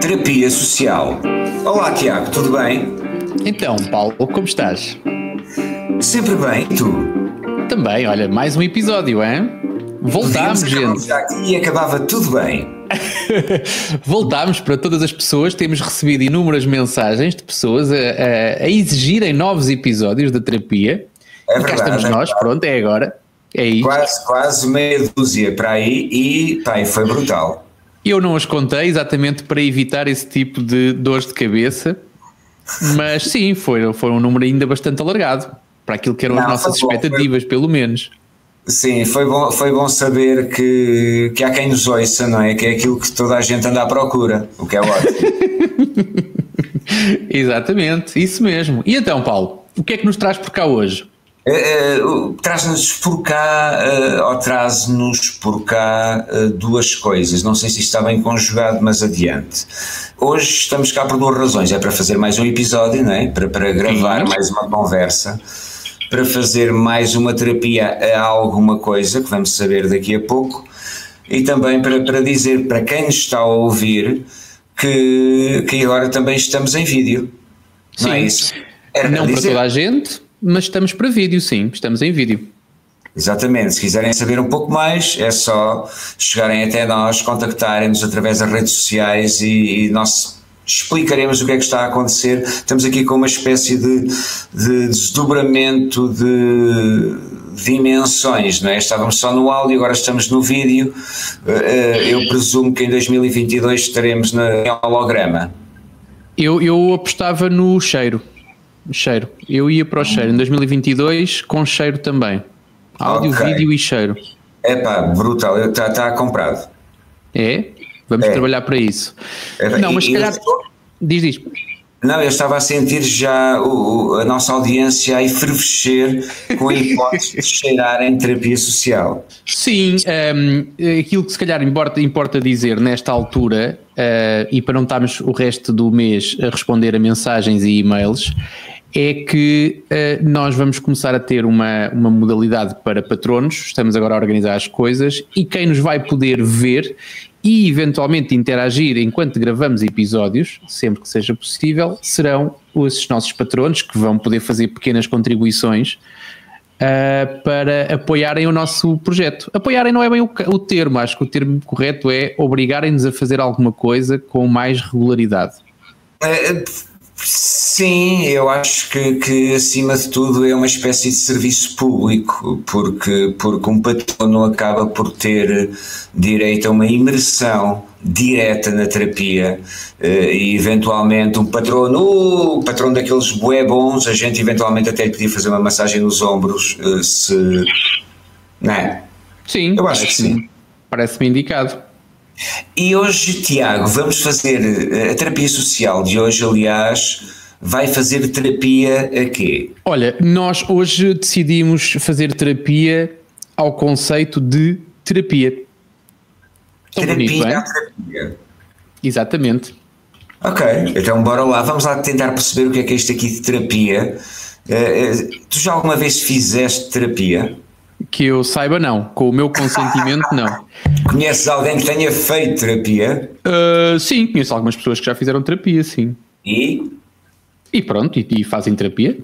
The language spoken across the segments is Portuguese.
Terapia social. Olá, Tiago, tudo bem? Então, Paulo, como estás? Sempre bem, e tu? Também, olha, mais um episódio, hein? Voltámos, gente. Aqui e acabava tudo bem. Voltámos para todas as pessoas. Temos recebido inúmeras mensagens de pessoas a, a, a exigirem novos episódios da terapia. É verdade, e cá estamos é nós, verdade. pronto, é agora. É isso. Quase, quase meia dúzia para aí e pá, foi brutal. Eu não as contei exatamente para evitar esse tipo de dores de cabeça, mas sim, foi, foi um número ainda bastante alargado para aquilo que eram não, as nossas expectativas, foi... pelo menos. Sim, foi bom, foi bom saber que, que há quem nos ouça, não é? Que é aquilo que toda a gente anda à procura, o que é ótimo. Exatamente, isso mesmo. E então, Paulo, o que é que nos traz por cá hoje? Uh, uh, traz-nos por cá, uh, ou traz-nos por cá duas coisas. Não sei se está bem conjugado, mas adiante. Hoje estamos cá por duas razões. É para fazer mais um episódio, não é? para, para gravar Sim. mais uma conversa, para fazer mais uma terapia a alguma coisa, que vamos saber daqui a pouco, e também para, para dizer para quem nos está a ouvir que, que agora também estamos em vídeo. Sim. Não é isso? Era não para, toda a gente mas estamos para vídeo, sim, estamos em vídeo. Exatamente, se quiserem saber um pouco mais, é só chegarem até nós, contactarem-nos através das redes sociais e, e nós explicaremos o que é que está a acontecer. Estamos aqui com uma espécie de, de desdobramento de dimensões, não é? Estávamos só no áudio, agora estamos no vídeo. Eh, eh, eu presumo que em 2022 estaremos no holograma. Eu, eu apostava no cheiro. Cheiro. Eu ia para o cheiro em 2022 com cheiro também. Áudio, okay. vídeo e cheiro. É pá, brutal. Está tá comprado. É? Vamos é. trabalhar para isso. É, não, mas se calhar. Estou... Diz, diz. Não, eu estava a sentir já o, a nossa audiência a efervescer com a hipótese de cheirar em terapia social. Sim, um, ehm, aquilo que se calhar importa, importa dizer nesta altura, uh, e para não estarmos o resto do mês a responder a mensagens e e-mails, é que uh, nós vamos começar a ter uma, uma modalidade para patronos, estamos agora a organizar as coisas e quem nos vai poder ver e eventualmente interagir enquanto gravamos episódios, sempre que seja possível, serão os nossos patronos que vão poder fazer pequenas contribuições uh, para apoiarem o nosso projeto. Apoiarem não é bem o, o termo, acho que o termo correto é obrigarem-nos a fazer alguma coisa com mais regularidade. É, Sim, eu acho que, que acima de tudo é uma espécie de serviço público, porque, porque um patrono acaba por ter direito a uma imersão direta na terapia eh, e eventualmente um patrono, o patrono daqueles bué bons, a gente eventualmente até lhe podia fazer uma massagem nos ombros eh, se... não é? Sim, eu acho que sim. Parece-me indicado. E hoje, Tiago, vamos fazer eh, a terapia social de hoje, aliás, vai fazer terapia a quê? Olha, nós hoje decidimos fazer terapia ao conceito de terapia. Tão terapia bonito, é? terapia. Exatamente. Ok, então bora lá, vamos lá tentar perceber o que é que é isto aqui de terapia. Uh, tu já alguma vez fizeste terapia? Que eu saiba, não. Com o meu consentimento, não. Conheces alguém que tenha feito terapia? Uh, sim, conheço algumas pessoas que já fizeram terapia, sim. E? E pronto, e, e fazem terapia.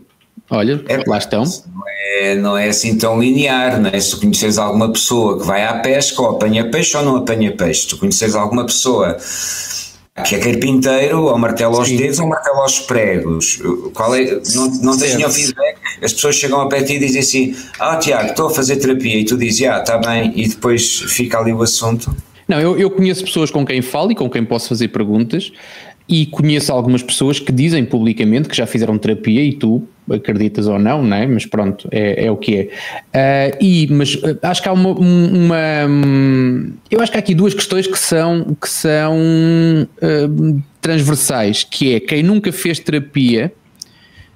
Olha, é, lá estão. Não é, não é assim tão linear, não é? Se tu conheces alguma pessoa que vai à pesca ou apanha peixe ou não apanha peixe, se tu conheces alguma pessoa que é carpinteiro, ou martelo aos Sim. dedos, ou martelo aos pregos. Qual é, não, não tens nenhum feedback? As pessoas chegam a pé ti e dizem assim: Ah, Tiago, estou a fazer terapia, e tu dizes, ah, está bem, e depois fica ali o assunto. Não, eu, eu conheço pessoas com quem falo e com quem posso fazer perguntas, e conheço algumas pessoas que dizem publicamente que já fizeram terapia e tu acreditas ou não, não é? mas pronto, é, é o que é. Uh, e, mas ah, acho que há uma, uma, hum, Eu acho que há aqui duas questões que são, que são uh, transversais, que é quem nunca fez terapia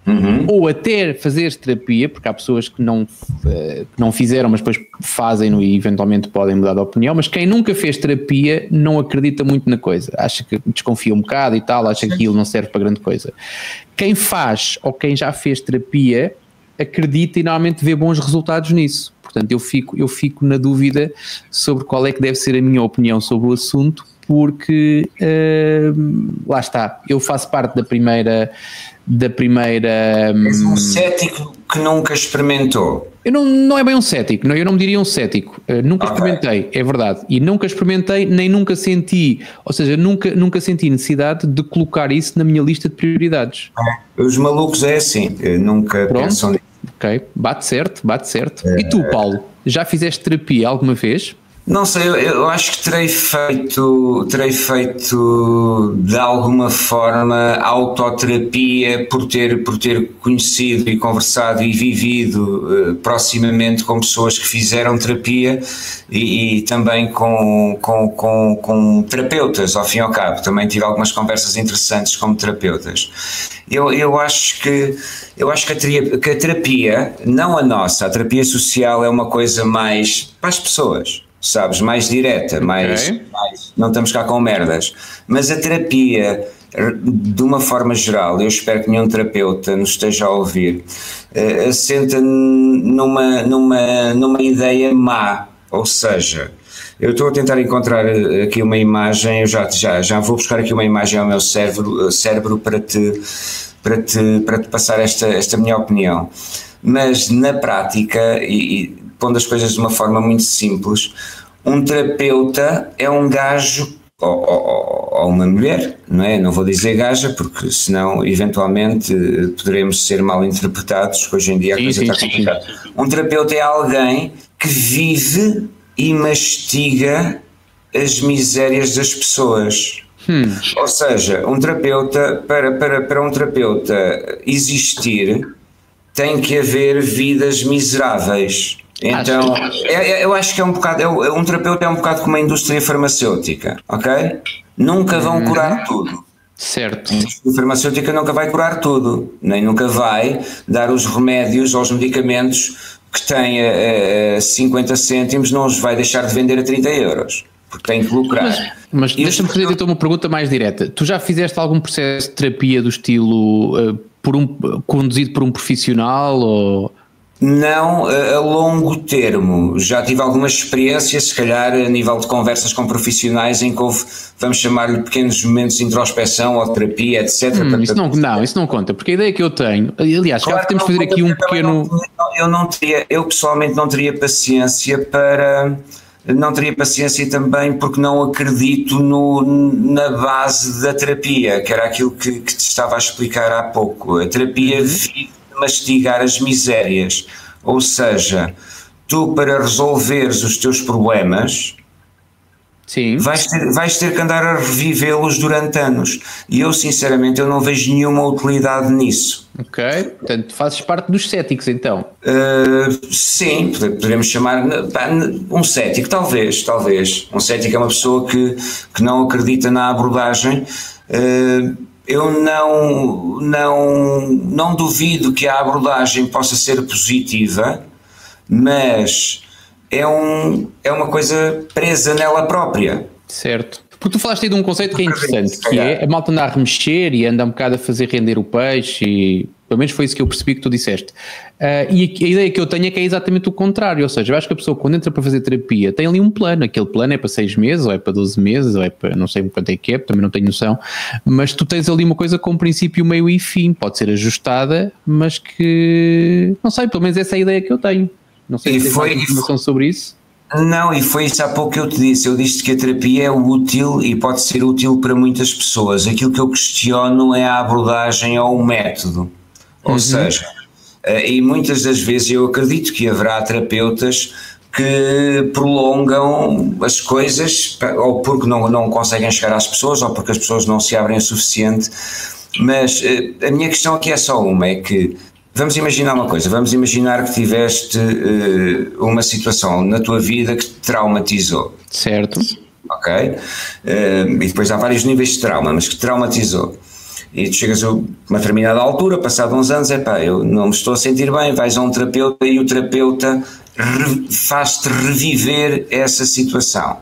Uhum. Ou até fazer terapia, porque há pessoas que não, eh, que não fizeram, mas depois fazem e eventualmente podem mudar de opinião. Mas quem nunca fez terapia não acredita muito na coisa, acha que desconfia um bocado e tal, acha que aquilo não serve para grande coisa. Quem faz ou quem já fez terapia acredita e normalmente vê bons resultados nisso. Portanto, eu fico, eu fico na dúvida sobre qual é que deve ser a minha opinião sobre o assunto, porque uh, lá está, eu faço parte da primeira da primeira. És um hum, cético que nunca experimentou. Eu não, não é bem um cético, não, eu não me diria um cético. Uh, nunca okay. experimentei, é verdade. E nunca experimentei, nem nunca senti, ou seja, nunca, nunca senti necessidade de colocar isso na minha lista de prioridades. É. Os malucos é assim, nunca Pronto. pensam nisso. Ok, bate certo, bate certo. É. E tu, Paulo, já fizeste terapia alguma vez? Não sei, eu, eu, acho que terei feito, terei feito de alguma forma autoterapia por ter, por ter conhecido e conversado e vivido uh, proximamente com pessoas que fizeram terapia e, e, também com, com, com, com terapeutas, ao fim e ao cabo. Também tive algumas conversas interessantes como terapeutas. Eu, eu acho que eu acho que a, terapia, que a terapia, não a nossa, a terapia social é uma coisa mais para as pessoas sabes, mais direta, mais, okay. mais, não estamos cá com merdas. Mas a terapia, de uma forma geral, eu espero que nenhum terapeuta nos esteja a ouvir, uh, assenta numa, numa, numa ideia má, ou seja, eu estou a tentar encontrar eh, aqui uma imagem, eu já, já, já vou buscar aqui uma imagem ao meu cérebro, eh, cérebro para, te, para, te, para te passar esta, esta minha opinião. Mas na prática, e, pondo as coisas de uma forma muito simples, um terapeuta é um gajo ou, ou, ou, uma mulher, não é? Não vou dizer gaja, porque senão eventualmente poderemos ser mal interpretados, hoje em dia a sim, coisa sim, está complicada. Um terapeuta é alguém que vive e mastiga as misérias das pessoas. Hum. Ou seja, um terapeuta, para, para, para um terapeuta existir, tem que haver vidas miseráveis. Então, é, eu acho que é um bocado, é, é, um terapeuta é um bocado como a indústria farmacêutica, ok? Nunca vão uhum. curar tudo. Certo. A farmacêutica nunca vai curar tudo, nem nunca vai dar os remédios ou os medicamentos que têm a, a 50 cêntimos, não os vai deixar de vender a 30 euros porque tem que lucrar. Mas, mas deixa-me fazer então uma pergunta mais direta. Tu já fizeste algum processo de terapia do estilo uh, por um, conduzido por um profissional ou não a longo termo. Já tive alguma experiência, se calhar a nível de conversas com profissionais, em que houve, vamos chamar-lhe pequenos momentos de introspeção ou terapia, etc. Hum, isso não, não, isso não conta, porque a ideia que eu tenho, aliás, claro já temos de fazer aqui um pequeno. Não, eu, não teria, eu pessoalmente não teria paciência para. Não teria paciência também porque não acredito no, na base da terapia, que era aquilo que, que te estava a explicar há pouco. A terapia uhum. vive mastigar as misérias. Ou seja, tu para resolveres os teus problemas Sim. Vais, ter, vais ter que andar a revivê-los durante anos. E eu, sinceramente, eu não vejo nenhuma utilidade nisso. Ok, portanto, fazes parte dos céticos, então. Uh, sim, podemos chamar um cético, talvez, talvez. Um cético é uma pessoa que, que não acredita na abordagem. Uh, eu não, não, não duvido que a abordagem possa ser positiva, mas é, um, é uma coisa presa nela própria. Certo. Porque tu falaste aí de um conceito que é interessante, que é a malta andar a remexer e anda um bocado a fazer render o peixe e pelo menos foi isso que eu percebi que tu disseste. Uh, e a, a, ideia que eu tenho é que é exatamente o contrário, ou seja, eu acho que a pessoa quando entra para fazer terapia tem ali um plano, aquele plano é para 6 meses, ou é para 12 meses, ou é para não sei quanto é que é, também não tenho noção, mas tu tens ali uma coisa com princípio, meio e fim, pode ser ajustada, mas que não sei, pelo menos essa é a ideia que eu tenho. Não sei se tens informação sobre isso. Não, e foi isso há pouco que eu te disse. Eu disse que a terapia é útil e pode ser útil para muitas pessoas. Aquilo que eu questiono é a abordagem ou o método. Ou uhum. seja, eh, e muitas das vezes eu acredito que haverá terapeutas que prolongam as coisas, ou porque não, não conseguem chegar às pessoas, ou porque as pessoas não se abrem o suficiente. Mas eh, a minha questão aqui é só uma: é que vamos imaginar uma coisa, vamos imaginar que tiveste uh, uma situação na tua vida que te traumatizou. Certo. Ok? Uh, e depois há vários níveis de trauma, mas que te traumatizou E tu chegas a uma determinada altura, passado uns anos, é pá, eu não me estou a sentir bem, vais a um terapeuta e o terapeuta faz-te reviver essa situação.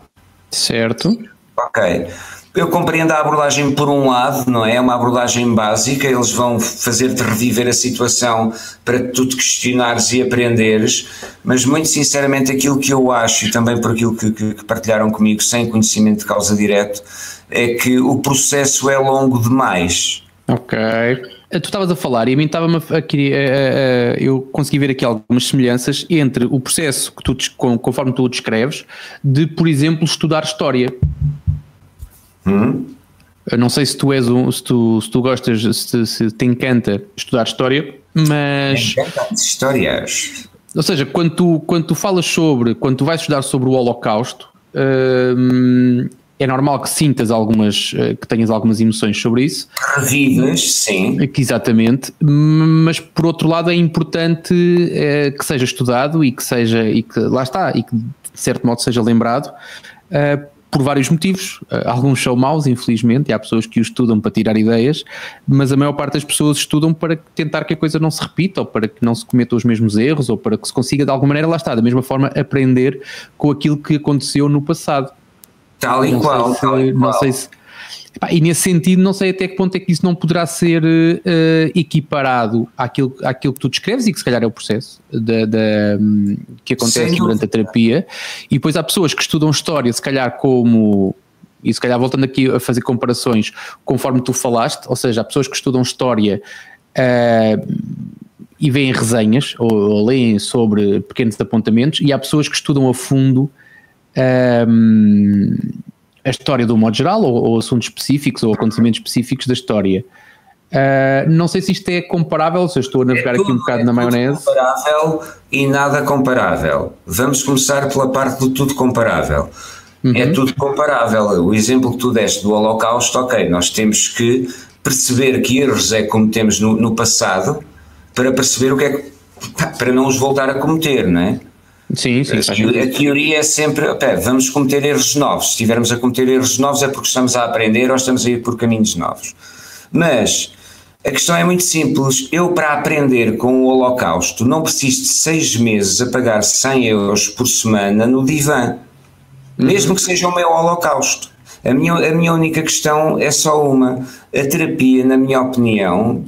Certo. Ok. Eu compreendo a abordagem por um lado, não é? É uma abordagem básica, eles vão fazer-te reviver a situação para tu te questionares e aprenderes, mas muito sinceramente aquilo que eu acho, e também por aquilo que, que, partilharam comigo, sem conhecimento de causa direto, é que o processo é longo demais. Ok. Tu estavas a falar e a mim estava-me aqui, uh, uh, eu consegui ver aqui algumas semelhanças entre o processo que tu, conforme tu descreves, de, por exemplo, estudar história. Hum? Eu não sei se tu és um, se tu, se tu gostas, se, se te encanta estudar história, mas. Encanta histórias. Ou seja, quando tu, quando tu falas sobre, quando tu vais estudar sobre o Holocausto, hum, é normal que sintas algumas, eh, que tenhas algumas emoções sobre isso. Revidas, sim. Exatamente, mas por outro lado é importante é, que seja estudado e que seja, e que lá está, e que de certo modo seja lembrado, é, por vários motivos. Alguns são maus, infelizmente, e há pessoas que o estudam para tirar ideias, mas a maior parte das pessoas estudam para tentar que a coisa não se repita, ou para que não se cometam os mesmos erros, ou para que se consiga de alguma maneira, lá está, da mesma forma, aprender com aquilo que aconteceu no passado. Tal e não qual, se, tal e não qual. sei se. E nesse sentido, não sei até que ponto é que isso não poderá ser uh, equiparado àquilo, àquilo que tu descreves e que se calhar é o processo de, de, que acontece durante a terapia. E depois há pessoas que estudam história, se calhar como e se calhar voltando aqui a fazer comparações conforme tu falaste, ou seja, há pessoas que estudam história uh, e veem resenhas ou, ou, leem sobre pequenos apontamentos, e há pessoas que estudam a fundo um, a história do modo geral, ou, ou, assuntos específicos, ou acontecimentos específicos da história. Uh, não sei se isto é comparável, se eu estou a navegar é tudo, aqui um bocado é na maionese. comparável e nada comparável. Vamos começar pela parte do tudo comparável. Uhum. É tudo comparável. O exemplo que tu deste do Holocausto, ok, nós temos que perceber que erros é que cometemos no, no passado para perceber o que é que. para não os voltar a cometer, não é? Sim, sim. A, a teoria é sempre, vamos cometer erros novos. Se estivermos a cometer erros novos é porque estamos a aprender ou estamos a ir por caminhos novos. Mas a questão é muito simples. Eu, para aprender com o Holocausto, não preciso de seis meses a pagar 100 euros por semana no divã, mesmo que seja o meu Holocausto. A minha, a minha única questão é só uma. A terapia, na minha opinião,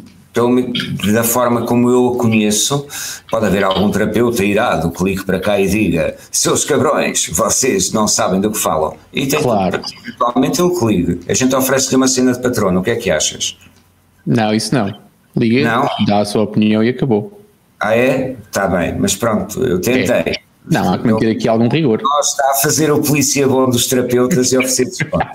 da forma como eu a conheço, pode haver algum terapeuta irado que ligue para cá e diga: seus cabrões, vocês não sabem do que falam. E tem claro. principalmente ele que ligue. A gente oferece-lhe uma cena de patrono, o que é que achas? Não, isso não. Liga, não? dá a sua opinião e acabou. Ah, é? Está bem, mas pronto, eu tentei. É. Não, há que manter aqui algum rigor. Nós está a fazer o polícia bom dos terapeutas e oferecer desconto.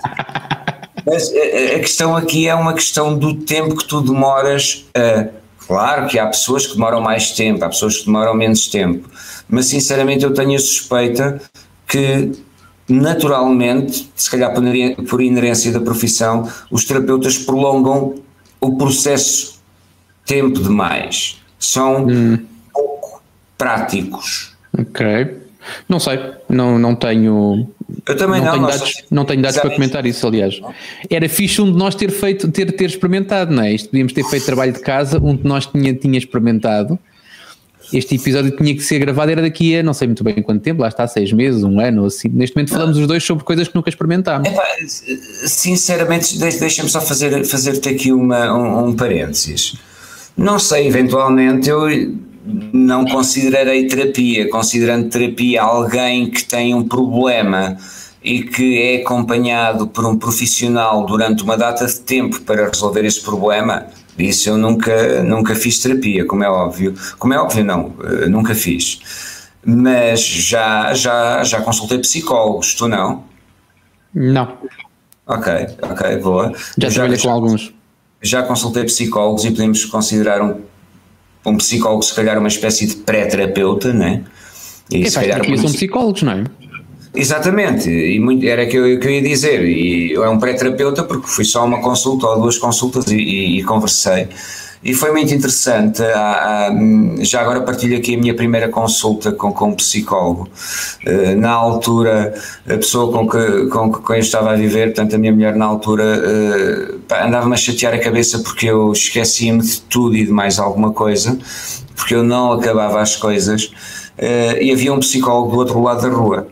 Mas a, questão aqui é uma questão do tempo que tu demoras a. Claro que há pessoas que demoram mais tempo, há pessoas que demoram menos tempo, mas sinceramente eu tenho a suspeita que naturalmente, se calhar por inerência da profissão, os terapeutas prolongam o processo tempo demais. São hum. pouco práticos. Ok. Não sei, não, não tenho. Eu também não. Não tenho dados, não tenho dados para comentar isso, aliás. Era fixe um de nós ter feito, ter, ter experimentado, não é? Isto podíamos ter feito trabalho de casa, um de nós tinha, tinha experimentado. Este episódio tinha que ser gravado, era daqui a não sei muito bem quanto tempo, lá está, seis meses, um ano, assim. Neste momento falamos os dois sobre coisas que nunca experimentámos. Epá, sinceramente, deixa-me só fazer, fazer-te aqui uma, um, um parênteses. Não sei, eventualmente eu não considerarei terapia, considerando terapia alguém que tem um problema e que é acompanhado por um profissional durante uma data de tempo para resolver esse problema, isso eu nunca, nunca fiz terapia, como é óbvio. Como é óbvio, não, eh, nunca fiz. Mas já, já, já consultei psicólogos, tu não? Não. Ok, ok, boa. Já trabalhei com alguns. Já consultei psicólogos e podemos considerar um um psicólogo, se calhar, uma espécie de pré-terapeuta, não é? E Quem se calhar. Muito... são psicólogos, não é? Exatamente, e muito, era que eu, que eu ia dizer, e é um pré-terapeuta porque fui só uma consulta ou duas consultas e, e, e conversei. E foi muito interessante. Há, há, já agora partilho aqui a minha primeira consulta com, com um psicólogo. Uh, na altura, a pessoa com que, com que eu estava a viver, portanto, a minha mulher na altura, andava-me a chatear a cabeça porque eu esquecia-me de tudo e de mais alguma coisa, porque eu não acabava as coisas, e havia um psicólogo do outro lado da rua.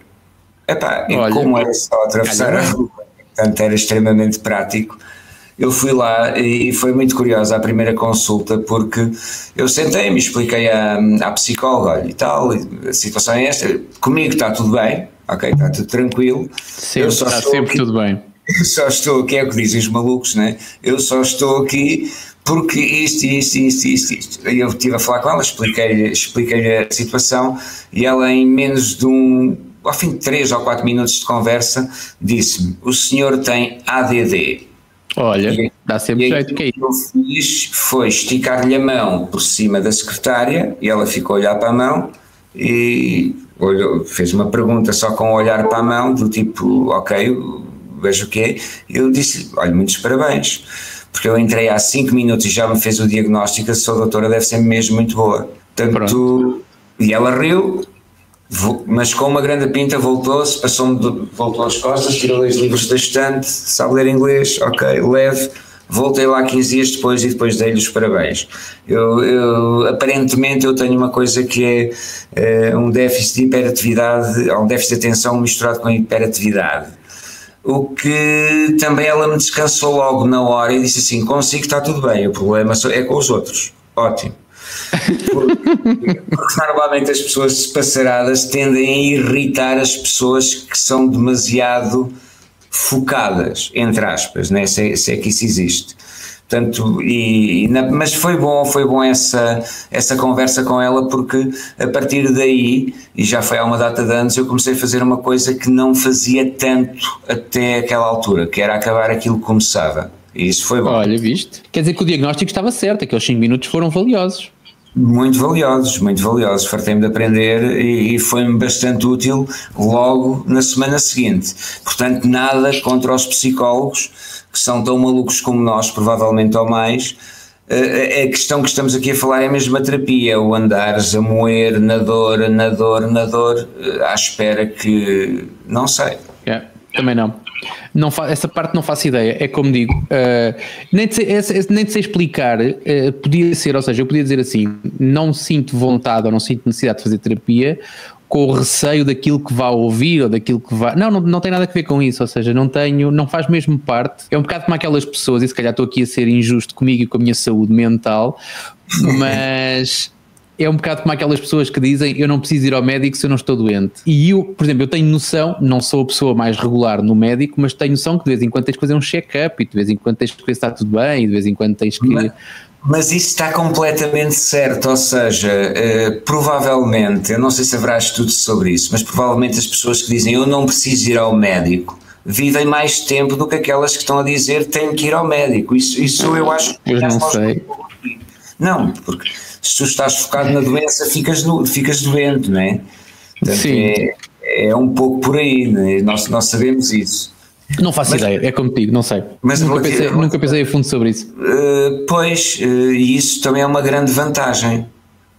Epá, Olha, como era só atravessar a rua, portanto, era extremamente prático eu fui lá e foi muito curiosa a primeira consulta porque eu sentei-me, expliquei à, à psicóloga, e tal, a situação é esta, comigo está tudo bem, ok, está tudo tranquilo. Sempre, está sempre aqui, tudo bem. Eu só estou aqui, é o que dizem os malucos, né? Eu só estou aqui porque isto, isto, isto, isto, isto. Eu estive a falar com ela, expliquei-lhe expliquei a situação e ela em menos de um, ao fim de três ou quatro minutos de conversa, disse-me, o senhor tem ADD. Olha, e, dá sempre jeito que é isso. O que eu fiz foi esticar-lhe a mão por cima da secretária e ela ficou a olhar para a mão e olhou, fez uma pergunta só com o olhar para a mão, do tipo, ok, vejo o que é. Eu disse olha, muitos parabéns, porque eu entrei há 5 minutos e já me fez o diagnóstico, a sua doutora deve ser mesmo muito boa. Portanto, e ela riu, mas com uma grande pinta voltou-se, passou-me, voltou às costas, tirou dois livros da estante, sabe ler inglês, ok, leve, voltei lá 15 dias depois e depois dei-lhe os parabéns. Eu, eu, aparentemente eu tenho uma coisa que é, é um déficit de hiperatividade, ou um déficit de atenção misturado com hiperatividade. O que também ela me descansou logo na hora e disse assim: consigo, está tudo bem, o problema é com os outros. Ótimo. Porque, normalmente as pessoas passaradas tendem a irritar as pessoas que são demasiado focadas, entre aspas, né? se, é, se é que isso existe. Portanto, e, e na, mas foi bom, foi bom essa, essa conversa com ela porque a partir daí, e já foi há uma data de anos, eu comecei a fazer uma coisa que não fazia tanto até aquela altura, que era acabar aquilo que começava. E isso foi bom. Olha, viste? Quer dizer que o diagnóstico estava certo, aqueles 5 minutos foram valiosos muito valiosos, muito valiosos. Fartei-me de aprender e, e foi-me bastante útil logo na semana seguinte. Portanto, nada contra os psicólogos que são tão malucos como nós, provavelmente ou mais. A questão que estamos aqui a falar é a terapia, é o andares a moer na dor, na dor, na dor, à espera que. não sei. Yeah, também não. Não essa parte não faço ideia. É como digo, uh, nem, de sei, nem de sei explicar, uh, podia ser, ou seja, eu podia dizer assim: não sinto vontade ou não sinto necessidade de fazer terapia com o receio daquilo que vá ouvir ou daquilo que vá. Não, não, não tem nada a ver com isso, ou seja, não tenho, não faz mesmo parte. É um bocado como aquelas pessoas, e se calhar estou aqui a ser injusto comigo e com a minha saúde mental, mas é um bocado como aquelas pessoas que dizem eu não preciso ir ao médico se eu não estou doente. E eu, por exemplo, eu tenho noção, não sou a pessoa mais regular no médico, mas tenho noção que de vez em quando tens que fazer um check-up e de vez em quando tens que ver se está tudo bem e de vez em quando tens que. Mas, mas isso está completamente certo, ou seja, uh, provavelmente, eu não sei se haverá estudos sobre isso, mas provavelmente as pessoas que dizem eu não preciso ir ao médico vivem mais tempo do que aquelas que estão a dizer tenho que ir ao médico. Isso, isso eu acho que. Eu não sei. Não, porque se tu estás focado na doença, ficas, no, ficas doente, não é? Portanto, Sim. É, é um pouco por aí, é? nós, nós sabemos isso. Não faço mas, ideia, é como digo, não sei. Mas nunca, pensei, nunca pensei a fundo sobre isso. Uh, pois, uh, e isso também é uma grande vantagem.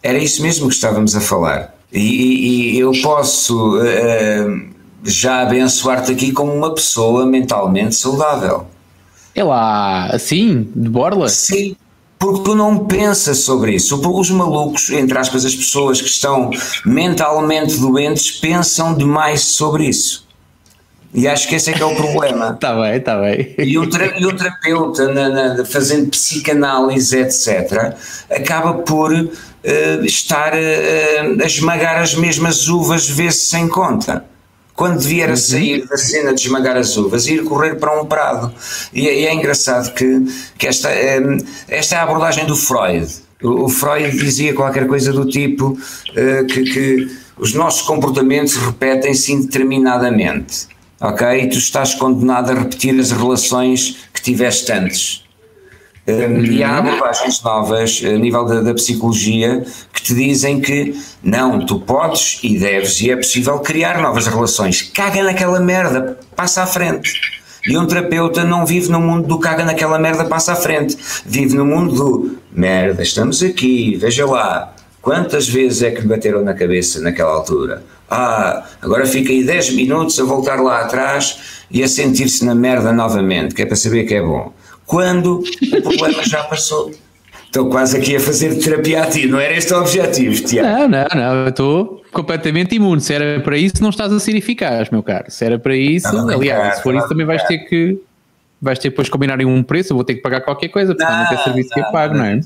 Era isso mesmo que estávamos a falar. E, e, e eu posso uh, já abençoar-te aqui como uma pessoa mentalmente saudável. É lá, assim, de borla? Sim, porque tu não pensas sobre isso. Os malucos, entre aspas, as pessoas que estão mentalmente doentes, pensam demais sobre isso. E acho que esse é que é o problema. Está bem, está bem. E o, e o terapeuta, na, na, fazendo psicanálise, etc., acaba por uh, estar uh, a esmagar as mesmas uvas vezes sem conta quando vier a uhum. sair da cena de esmagar as uvas, ir correr para um prado. E, é, e é engraçado que, que esta, é, esta é a abordagem do Freud. O, o Freud dizia qualquer coisa do tipo uh, que, que os nossos comportamentos repetem-se indeterminadamente. Ok? E tu estás condenado a repetir as relações que tiveste antes. Um, e há uhum. abordagens novas a nível da, da, psicologia que te dizem que não, tu podes e deves e é possível criar novas relações. Caga naquela merda, passa à frente. E um terapeuta não vive no mundo do caga naquela merda, passa à frente. Vive no mundo do merda, estamos aqui, veja lá. Quantas vezes é que lhe bateram na cabeça naquela altura? Ah, agora fica aí 10 minutos a voltar lá atrás e a sentir-se na merda novamente, que é para saber que é bom. Quando o problema já passou. Estou quase aqui a fazer terapia a ti, não era este o objetivo, Tiago? Não, não, não, eu estou completamente imune. Se era para isso, não estás a ser eficaz, meu caro. Se era para isso, não, aliás, se for isso, também vais ter que vais ter depois combinarem um preço, eu vou ter que pagar qualquer coisa, porque não, não tem serviço que eu pago, não é?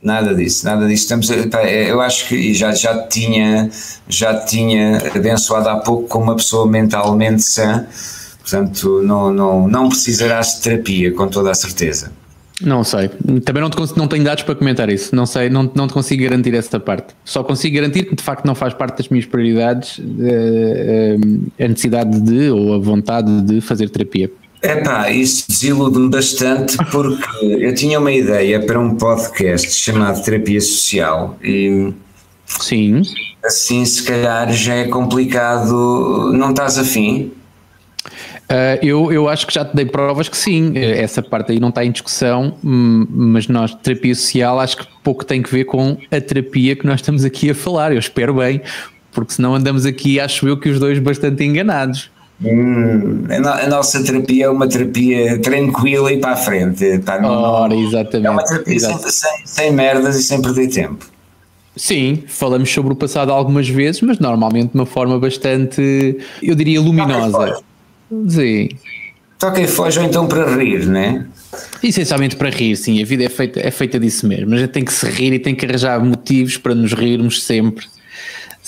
Nada disso, nada disso. Estamos, eu acho que já, já tinha já tinha abençoado há pouco com uma pessoa mentalmente sã, portanto não, não, não precisarás de terapia, com toda a certeza. Não sei, também não, te, não tenho dados para comentar isso, não sei, não, não te consigo garantir essa parte. Só consigo garantir que de facto não faz parte das minhas prioridades eh, eh, a necessidade de ou a vontade de fazer terapia. Epá, isso desilude-me bastante porque eu tinha uma ideia para um podcast chamado Terapia Social e Sim. assim se calhar já é complicado, não estás afim? Uh, eu, eu acho que já te dei provas que sim, essa parte aí não está em discussão, hum, mas nós, terapia social, acho que pouco tem que ver com a terapia que nós estamos aqui a falar, eu espero bem, porque senão andamos aqui, acho eu que os dois bastante enganados. Hum, a, nossa terapia é uma terapia tranquila e para a frente. Tá, não, Ora, exatamente. É uma terapia sem, sem, sem, merdas e sem perder tempo. Sim, falamos sobre o passado algumas vezes, mas normalmente de uma forma bastante, eu diria, luminosa. Sim. Toca e foge ou então para rir, né? Essencialmente para rir, sim. A vida é feita, é feita disso mesmo. A gente tem que se rir e tem que arranjar motivos para nos rirmos sempre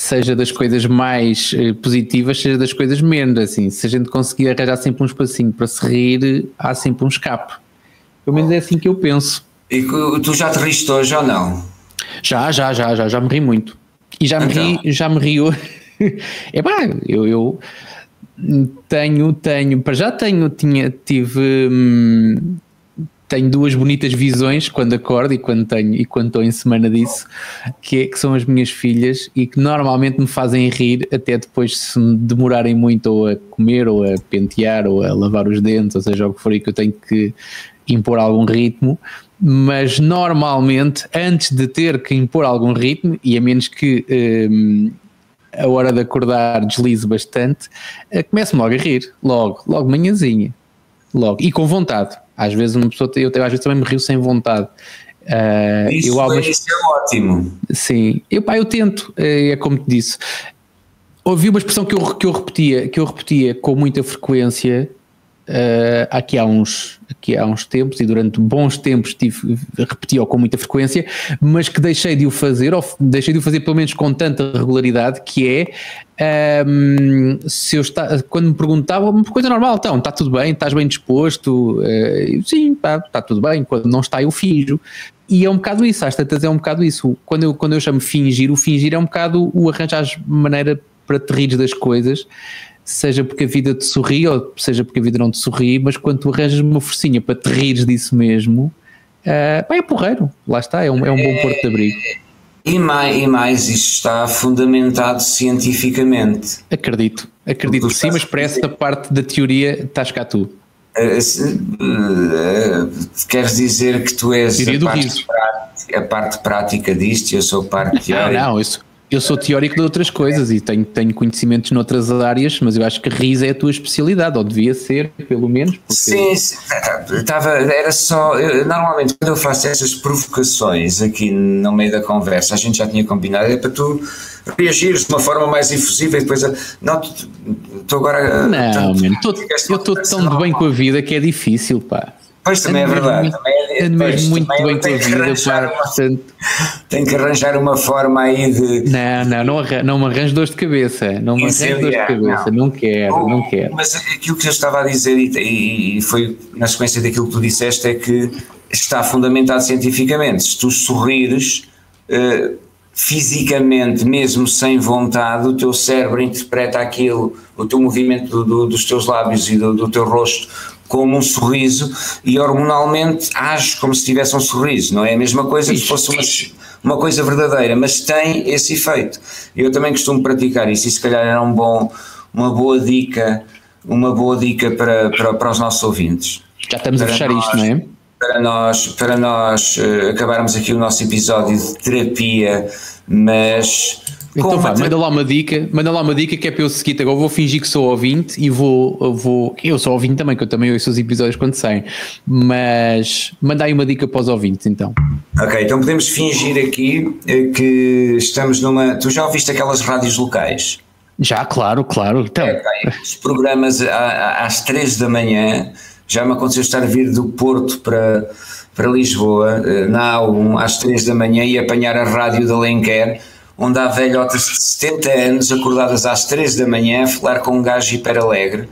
seja das coisas mais eh, positivas, seja das coisas menos, assim, se a gente conseguir arranjar sempre um espacinho para se rir, há sempre um escape. Pelo menos é assim que eu penso. E tu já te riste hoje ou não? Já, já, já, já, já me ri muito. E já me então. ri, já me rio. é pá, eu, eu tenho, tenho, para já tenho, tinha, tive, hum, tenho duas bonitas visões quando acordo e quando tenho e quando estou em semana disso, que, é, que são as minhas filhas e que normalmente me fazem rir até depois se demorarem muito ou a comer ou a pentear ou a lavar os dentes, ou seja, o que for aí que eu tenho que impor algum ritmo, mas normalmente antes de ter que impor algum ritmo, e a menos que hum, a hora de acordar deslize bastante, eh, começo-me logo a rir, logo, logo manhãzinha, logo, e com vontade às vezes uma pessoa, eu, às vezes também me rio sem vontade. Uh, isso, eu, é, isso é ótimo. Sim, eu, pá, eu tento, é, é como te disse. Ouvi uma expressão que eu, que eu repetia, que eu repetia com muita frequência uh, aqui, há uns, aqui há uns tempos e durante bons tempos tive, repetia com muita frequência, mas que deixei de o fazer, ou deixei de o fazer pelo menos com tanta regularidade, que é um, se eu está, quando me perguntavam, coisa normal, então, está tudo bem, estás bem disposto? Uh, sim, está, está tudo bem, quando não está eu finjo. E é um bocado isso, às tantas é um bocado isso. Quando eu, quando eu chamo fingir, o fingir é um bocado o arranjar maneira para te das coisas, seja porque a vida te sorri ou seja porque a vida não te sorri, mas quando tu arranjas uma forcinha para te rires disso mesmo, uh, é porreiro, lá está, é um, é um bom porto de abrigo. E mais, e mais, isto está fundamentado cientificamente. Acredito, acredito sim, mas para essa parte da teoria estás cá tu. Uh, uh, queres dizer que tu és a parte, prática, a parte, prática disto e eu sou parte teórica? Não, não, isso, eu sou teórico de outras coisas e tenho, tenho conhecimentos noutras áreas, mas eu acho que RIS é a tua especialidade, ou devia ser, pelo menos. Porque... Sim, sim estava, era só. Eu, normalmente, quando eu faço essas provocações aqui no meio da conversa, a gente já tinha combinado, é para tu reagires de uma forma mais efusiva e depois. Não, estou agora. Não, tanto, eu estou tão de bem com a vida que é difícil, pá. Pois também é verdade. Também é, mesmo muito bem com a vida, claro. Tem que arranjar uma forma aí de. Não, não, não, arran não me arranjo dores de cabeça. Não me arranjo dores de cabeça. Não, não quero, oh, não quero. Mas aquilo que eu estava a dizer, e, e foi na sequência daquilo que tu disseste, é que está fundamentado cientificamente. Se tu sorrires. Uh, fisicamente, mesmo sem vontade, o teu cérebro interpreta aquilo, o teu movimento do, do, dos teus lábios e do, do, teu rosto como um sorriso e hormonalmente age como se tivesse um sorriso, não é a mesma coisa que se fosse uma, uma coisa verdadeira, mas tem esse efeito. Eu também costumo praticar isso e se calhar era um bom, uma boa dica uma boa dica para, para, para os nossos ouvintes. Já estamos para a fechar nós, isto, não é? Para nós, para nós uh, acabarmos aqui o nosso episódio de terapia, mas então vá, manda lá uma dica, manda lá uma dica que é para eu seguir. Agora vou fingir que sou ouvinte e vou, vou. Eu sou ouvinte também, que eu também ouço os episódios quando saem. Mas manda aí uma dica para os ouvintes então. Ok, então podemos fingir aqui eh, que estamos numa. Tu já ouviste aquelas rádios locais? Já, claro, claro. Então. É, os programas às três da manhã, já me aconteceu estar a vir do Porto para, para Lisboa, eh, na A1, às três da manhã e apanhar a rádio da Lenquer onde há velhotas de 70 anos acordadas às 3 da manhã a falar com um gajo hiper alegre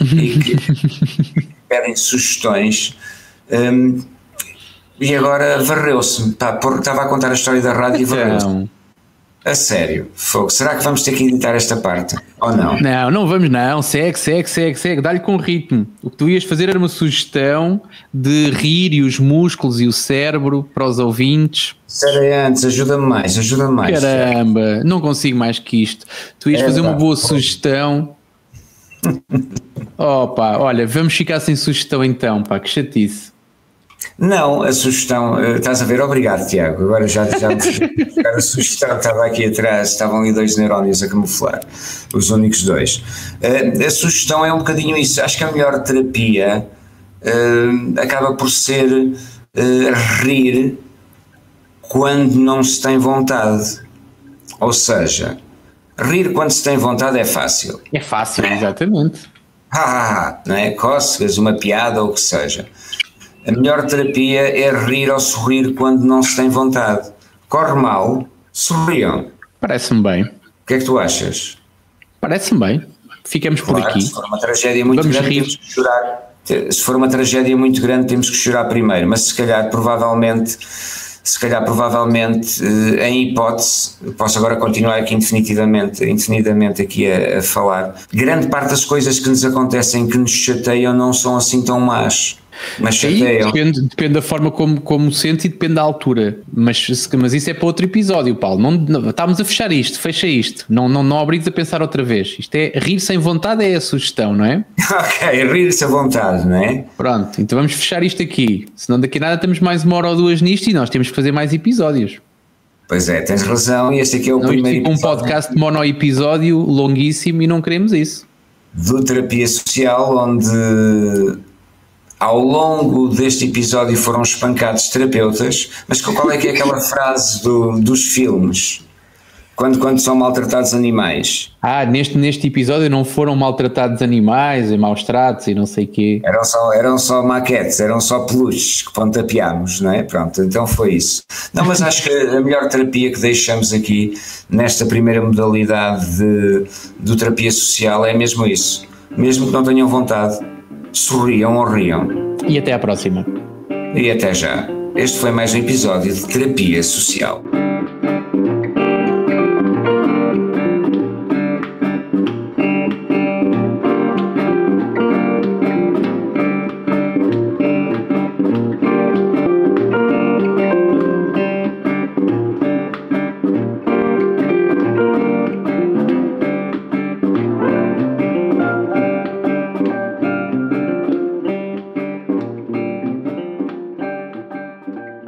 e que pedem sugestões. Um, e agora varreu-se. Estava a contar a história da rádio e varreu-se. A sério, fogo. Será que vamos ter que editar esta parte? Ou não? Não, não vamos não. Segue, segue, segue, segue. Dá-lhe com ritmo. O que tu ias fazer era uma sugestão de rir e os músculos e o cérebro para os ouvintes. Sério, antes, ajuda-me mais, ajuda-me mais. Caramba, não consigo mais que isto. Tu ias é, fazer uma boa sugestão. Opa, olha, vamos ficar sem sugestão então, pá, que chatice. Não, a sugestão, eh, estás a ver, obrigado Tiago, agora já, já a sugestão estava aqui atrás, estavam ali dois neurónios a camuflar, os únicos dois. Uh, a sugestão é um bocadinho isso, acho que a melhor terapia uh, acaba por ser rir quando não se tem vontade, ou seja, rir quando se tem vontade é fácil. É fácil, exatamente. Ah, não é? Cócegas, uma piada ou o que seja a melhor terapia é rir ou sorrir quando não se tem vontade. Corre mal, sorriam. Parece-me bem. O que é que tu achas? Parece-me bem. Ficamos claro, por aqui. Se for uma tragédia muito Vamos grande, rir. temos que chorar. Se for uma tragédia muito grande, temos que chorar primeiro, mas se calhar, provavelmente, se calhar, provavelmente, eh, em hipótese, posso agora continuar aqui indefinidamente, indefinidamente aqui a, a falar. Grande parte das coisas que nos acontecem, que nos chateiam, não são assim tão más mas Aí depende, depende da forma como, como sente e depende da altura. Mas, mas isso é para outro episódio, Paulo. Não, não, estamos a fechar isto, fecha isto. Não, não, não obrigues a pensar outra vez. Isto é rir sem vontade, é a sugestão, não é? ok, rir sem vontade, não é? Pronto, então vamos fechar isto aqui. Senão daqui a nada temos mais uma hora ou duas nisto e nós temos que fazer mais episódios. Pois é, tens razão. E este aqui é o não, primeiro episódio. um podcast mono episódio longuíssimo e não queremos isso. Do terapia social, onde ao longo deste episódio foram espancados terapeutas, mas qual é que é aquela frase do, dos filmes? Quando, quando são maltratados animais. Ah, neste, neste episódio não foram maltratados animais e maus tratos e não sei o quê. Eram só, eram só maquetes, eram só peluches que pontapeámos, não é? Pronto, então foi isso. Não, mas acho que a melhor terapia que deixamos aqui nesta primeira modalidade de, de terapia social é mesmo isso. Mesmo que não tenham vontade, sorriam ou riam. E até à próxima. E até já. Este foi mais um episódio de Terapia Social.